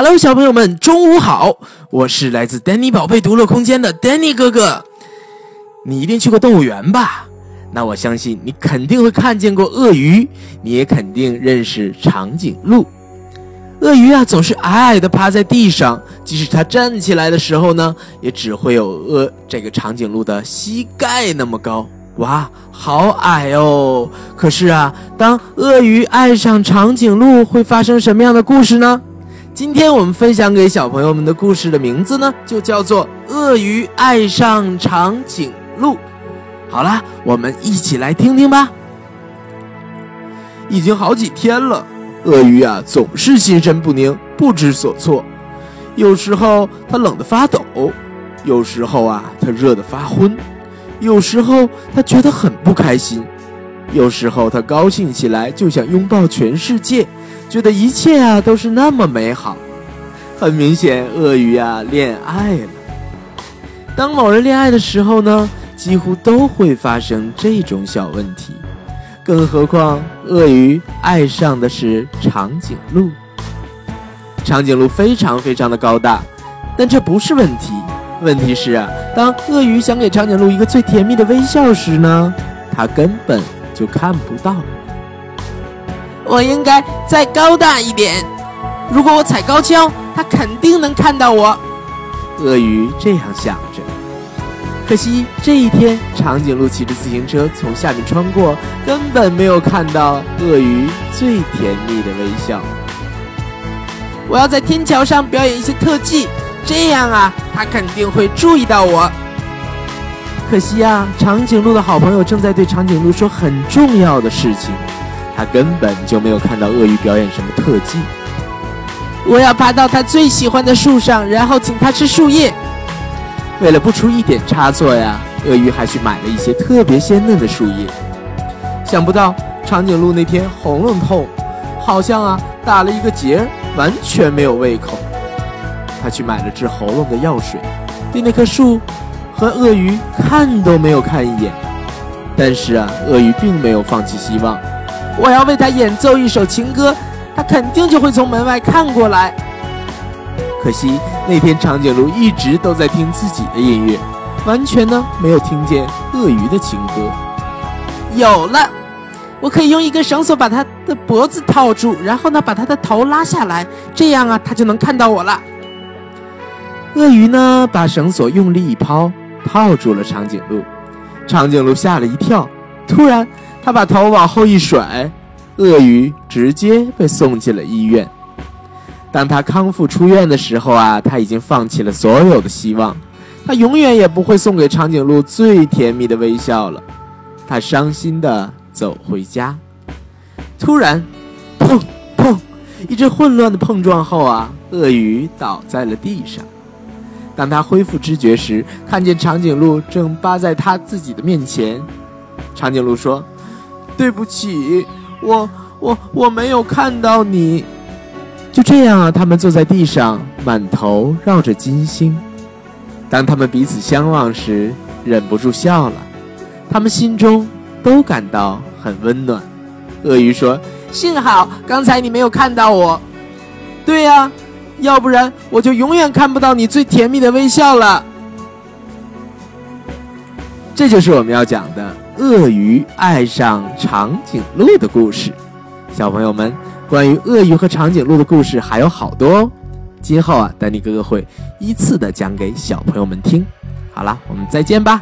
Hello，小朋友们，中午好！我是来自丹尼宝贝独乐空间的丹尼哥哥。你一定去过动物园吧？那我相信你肯定会看见过鳄鱼，你也肯定认识长颈鹿。鳄鱼啊，总是矮矮的趴在地上，即使它站起来的时候呢，也只会有鳄这个长颈鹿的膝盖那么高。哇，好矮哦！可是啊，当鳄鱼爱上长颈鹿，会发生什么样的故事呢？今天我们分享给小朋友们的故事的名字呢，就叫做《鳄鱼爱上长颈鹿》。好啦，我们一起来听听吧。已经好几天了，鳄鱼啊总是心神不宁，不知所措。有时候它冷得发抖，有时候啊它热得发昏，有时候它觉得很不开心，有时候它高兴起来就想拥抱全世界。觉得一切啊都是那么美好，很明显，鳄鱼啊恋爱了。当某人恋爱的时候呢，几乎都会发生这种小问题，更何况鳄鱼爱上的是长颈鹿。长颈鹿非常非常的高大，但这不是问题，问题是啊，当鳄鱼想给长颈鹿一个最甜蜜的微笑时呢，它根本就看不到。我应该再高大一点，如果我踩高跷，他肯定能看到我。鳄鱼这样想着。可惜这一天，长颈鹿骑着自行车从下面穿过，根本没有看到鳄鱼最甜蜜的微笑。我要在天桥上表演一些特技，这样啊，他肯定会注意到我。可惜啊，长颈鹿的好朋友正在对长颈鹿说很重要的事情。他根本就没有看到鳄鱼表演什么特技。我要爬到他最喜欢的树上，然后请他吃树叶。为了不出一点差错呀，鳄鱼还去买了一些特别鲜嫩的树叶。想不到长颈鹿那天喉咙痛，好像啊打了一个结，完全没有胃口。他去买了治喉咙的药水，对那棵树和鳄鱼看都没有看一眼。但是啊，鳄鱼并没有放弃希望。我要为他演奏一首情歌，他肯定就会从门外看过来。可惜那天长颈鹿一直都在听自己的音乐，完全呢没有听见鳄鱼的情歌。有了，我可以用一根绳索把他的脖子套住，然后呢把他的头拉下来，这样啊他就能看到我了。鳄鱼呢把绳索用力一抛，套住了长颈鹿。长颈鹿吓了一跳，突然。他把头往后一甩，鳄鱼直接被送进了医院。当他康复出院的时候啊，他已经放弃了所有的希望，他永远也不会送给长颈鹿最甜蜜的微笑了。他伤心的走回家。突然，砰砰，一阵混乱的碰撞后啊，鳄鱼倒在了地上。当他恢复知觉时，看见长颈鹿正扒在他自己的面前。长颈鹿说。对不起，我我我没有看到你。就这样啊，他们坐在地上，满头绕着金星。当他们彼此相望时，忍不住笑了。他们心中都感到很温暖。鳄鱼说：“幸好刚才你没有看到我。”对呀，要不然我就永远看不到你最甜蜜的微笑了。这就是我们要讲的。鳄鱼爱上长颈鹿的故事，小朋友们，关于鳄鱼和长颈鹿的故事还有好多哦。今后啊，丹尼哥哥会依次的讲给小朋友们听。好了，我们再见吧。